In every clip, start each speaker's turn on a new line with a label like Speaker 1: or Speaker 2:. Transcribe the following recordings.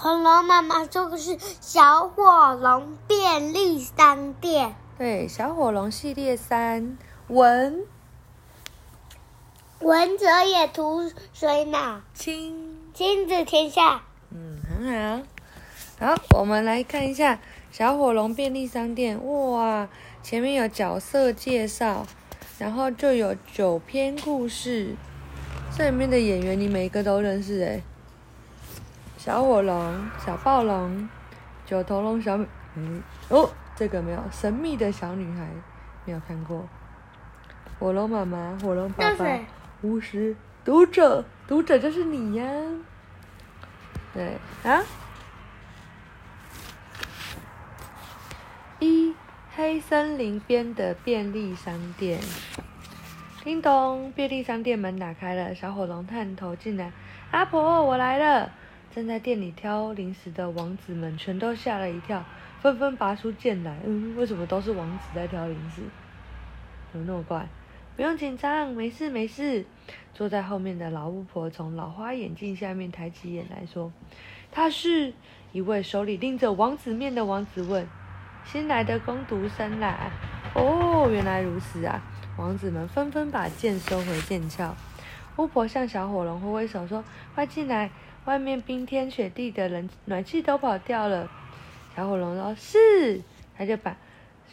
Speaker 1: 恐龙妈妈说的是小火龙便利商店。
Speaker 2: 对，小火龙系列三，文，
Speaker 1: 文泽也图水脑，
Speaker 2: 亲，
Speaker 1: 亲子天下。
Speaker 2: 嗯，很好。好，我们来看一下小火龙便利商店。哇，前面有角色介绍，然后就有九篇故事。这里面的演员，你每一个都认识诶。小火龙、小暴龙、九头龙、小美，嗯，哦，这个没有。神秘的小女孩，没有看过。火龙妈妈、火龙爸爸、巫师、读者，读者就是你呀。对啊。一黑森林边的便利商店。叮咚！便利商店门打开了，小火龙探头进来。阿婆，我来了！正在店里挑零食的王子们全都吓了一跳，纷纷拔出剑来。嗯，为什么都是王子在挑零食？怎么那么怪？不用紧张，没事没事。坐在后面的老巫婆从老花眼镜下面抬起眼来说：“她是一位手里拎着王子面的王子问。新来的工读生啦。哦，原来如此啊。”王子们纷纷把剑收回剑鞘。巫婆向小火龙挥挥手说：“快进来，外面冰天雪地的人，暖气都跑掉了。”小火龙说：“是。”他就把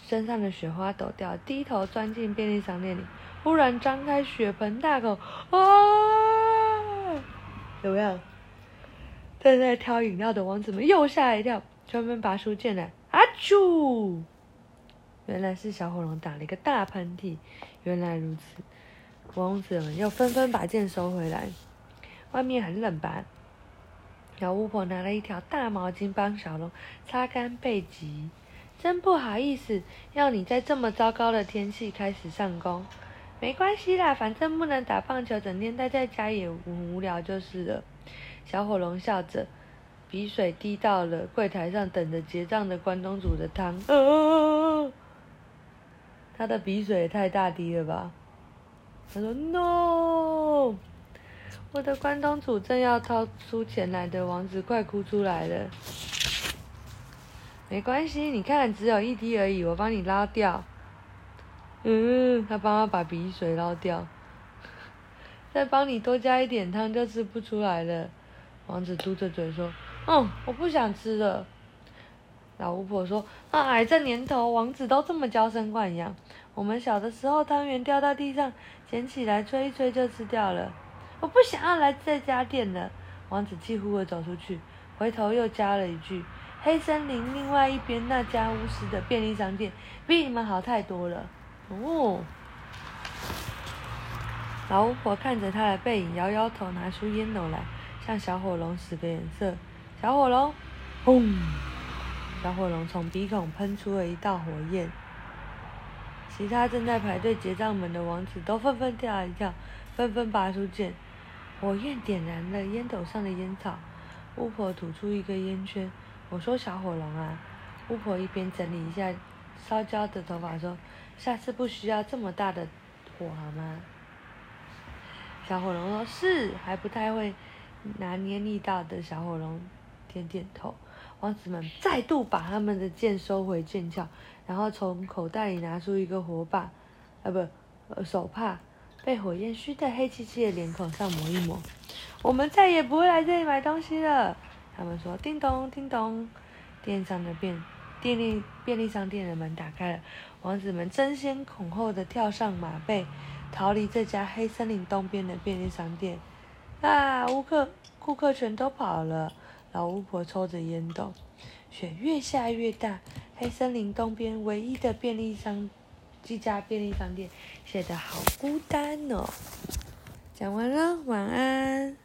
Speaker 2: 身上的雪花抖掉，低头钻进便利商店里。忽然张开血盆大口，啊！怎么样？正在挑饮料的王子们又吓一跳，纷纷拔出剑来。阿啾！原来是小火龙打了一个大喷嚏。原来如此，王子们又纷纷把剑收回来。外面很冷吧？小巫婆拿了一条大毛巾帮小龙擦干背脊。真不好意思，要你在这么糟糕的天气开始上工。没关系啦，反正不能打棒球，整天待在家也很无聊就是了。小火龙笑着，鼻水滴到了柜台上等着结账的关东煮的汤。啊他的鼻水也太大滴了吧？他说：“No，我的关东煮正要掏出钱来的王子快哭出来了。没关系，你看只有一滴而已，我帮你捞掉。嗯，他帮他把鼻水捞掉，再帮你多加一点汤就吃不出来了。王子嘟着嘴说：嗯，我不想吃了。”老巫婆说：“哎，这年头，王子都这么娇生惯养。我们小的时候，汤圆掉到地上，捡起来吹一吹就吃掉了。我不想要来这家店了。”王子气呼呼地走出去，回头又加了一句：“黑森林另外一边那家巫师的便利商店，比你们好太多了。”哦。老巫婆看着他的背影，摇摇头，拿出烟斗来，向小火龙使个眼色。小火龙，轰！小火龙从鼻孔喷出了一道火焰，其他正在排队结账门的王子都纷纷吓了一跳，纷纷拔出剑。火焰点燃了烟斗上的烟草，巫婆吐出一个烟圈。我说：“小火龙啊！”巫婆一边整理一下烧焦的头发，说：“下次不需要这么大的火，好吗？”小火龙说：“是。”还不太会拿捏力道的小火龙点点头。王子们再度把他们的剑收回剑鞘，然后从口袋里拿出一个火把，啊不，呃手帕，被火焰熏得黑漆漆的脸孔上抹一抹。我们再也不会来这里买东西了。他们说：“叮咚，叮咚。”店上的便便利便利商店的门打开了，王子们争先恐后的跳上马背，逃离这家黑森林东边的便利商店。啊，乌克顾客全都跑了。老巫婆抽着烟斗，雪越下越大。黑森林东边唯一的便利商，这家便利商店显得好孤单哦。讲完了，晚安。